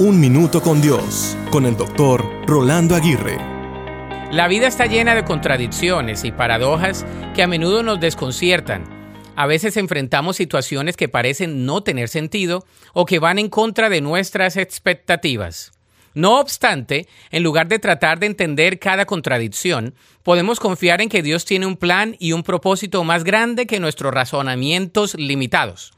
Un Minuto con Dios, con el doctor Rolando Aguirre. La vida está llena de contradicciones y paradojas que a menudo nos desconciertan. A veces enfrentamos situaciones que parecen no tener sentido o que van en contra de nuestras expectativas. No obstante, en lugar de tratar de entender cada contradicción, podemos confiar en que Dios tiene un plan y un propósito más grande que nuestros razonamientos limitados.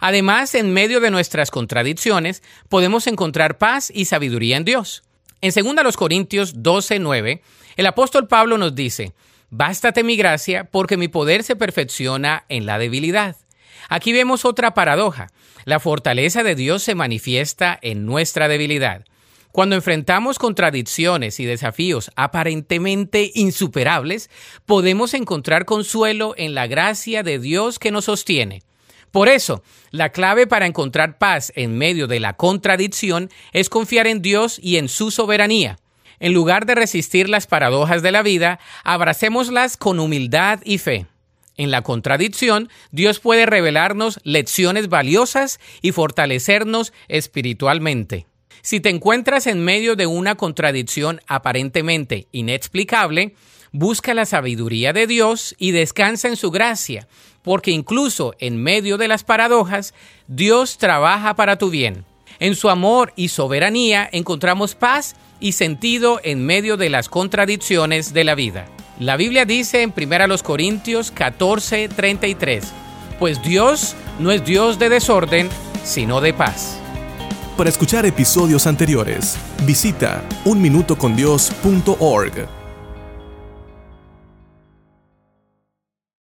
Además, en medio de nuestras contradicciones, podemos encontrar paz y sabiduría en Dios. En 2 Corintios 12, 9, el apóstol Pablo nos dice, Bástate mi gracia, porque mi poder se perfecciona en la debilidad. Aquí vemos otra paradoja. La fortaleza de Dios se manifiesta en nuestra debilidad. Cuando enfrentamos contradicciones y desafíos aparentemente insuperables, podemos encontrar consuelo en la gracia de Dios que nos sostiene. Por eso, la clave para encontrar paz en medio de la contradicción es confiar en Dios y en su soberanía. En lugar de resistir las paradojas de la vida, abracémoslas con humildad y fe. En la contradicción, Dios puede revelarnos lecciones valiosas y fortalecernos espiritualmente. Si te encuentras en medio de una contradicción aparentemente inexplicable, busca la sabiduría de Dios y descansa en su gracia, porque incluso en medio de las paradojas, Dios trabaja para tu bien. En su amor y soberanía encontramos paz y sentido en medio de las contradicciones de la vida. La Biblia dice en 1 Corintios 14, 33, pues Dios no es Dios de desorden, sino de paz. Para escuchar episodios anteriores, visita unminutocondios.org.